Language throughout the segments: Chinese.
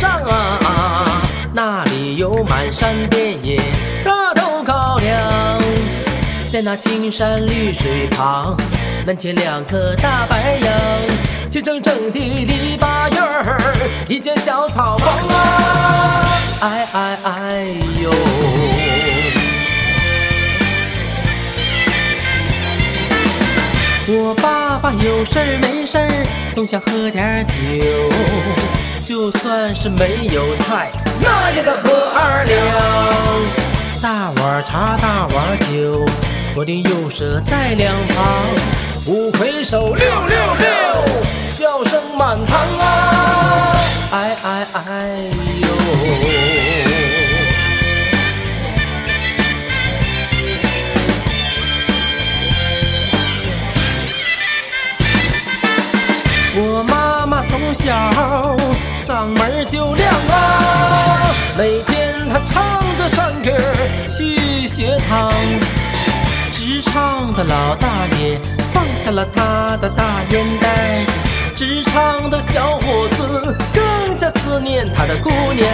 上啊，那里有满山遍野大豆高粱。在那青山绿水旁，门前两棵大白杨，齐整整的篱笆院儿，一间小草房啊，哎哎哎呦！我爸爸有事儿没事儿，总想喝点酒，就算是没有菜，那也得喝二两。大碗茶，大碗酒，左邻右舍在两旁，五魁首六六六，笑声满堂啊！哎哎哎呦！我妈妈从小嗓门就亮啊，每天他唱着山歌去学堂。职场的老大爷放下了他的大烟袋，职场的小伙子更加思念他的姑娘。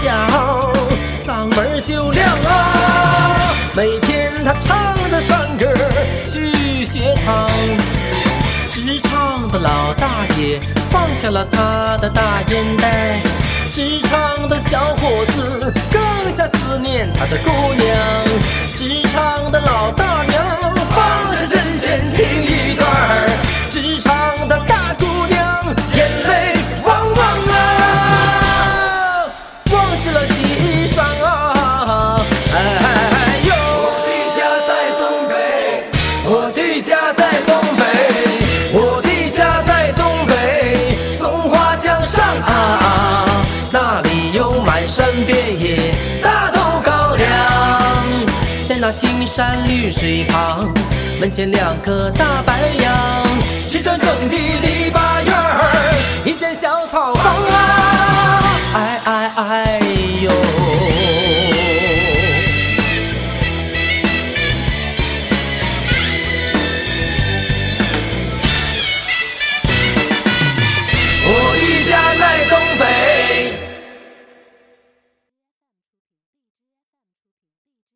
小嗓门就亮啊，每天他唱着山歌去学堂。职场的老大爷放下了他的大烟袋，职场的小伙子更加思念他的姑娘。职场的老大青山绿水旁，门前两棵大白杨，齐整整的篱笆院儿，一间小草房，